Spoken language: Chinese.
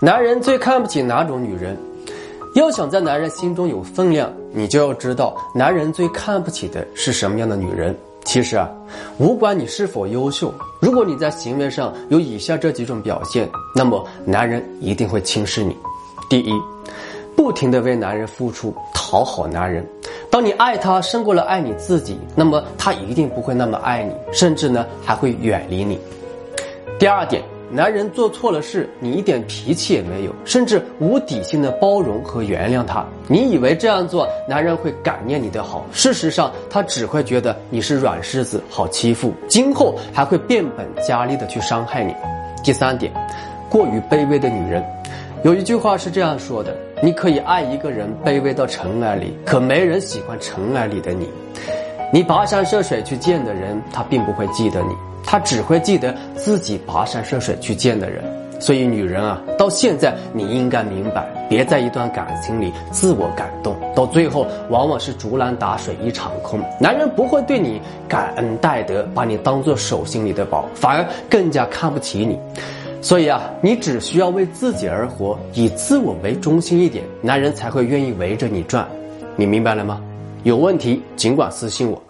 男人最看不起哪种女人？要想在男人心中有分量，你就要知道男人最看不起的是什么样的女人。其实啊，无管你是否优秀，如果你在行为上有以下这几种表现，那么男人一定会轻视你。第一，不停的为男人付出，讨好男人。当你爱他胜过了爱你自己，那么他一定不会那么爱你，甚至呢还会远离你。第二点。男人做错了事，你一点脾气也没有，甚至无底线的包容和原谅他。你以为这样做，男人会感念你的好，事实上他只会觉得你是软柿子，好欺负，今后还会变本加厉的去伤害你。第三点，过于卑微的女人，有一句话是这样说的：你可以爱一个人卑微到尘埃里，可没人喜欢尘埃里的你。你跋山涉水去见的人，他并不会记得你。他只会记得自己跋山涉水去见的人，所以女人啊，到现在你应该明白，别在一段感情里自我感动，到最后往往是竹篮打水一场空。男人不会对你感恩戴德，把你当做手心里的宝，反而更加看不起你。所以啊，你只需要为自己而活，以自我为中心一点，男人才会愿意围着你转。你明白了吗？有问题尽管私信我。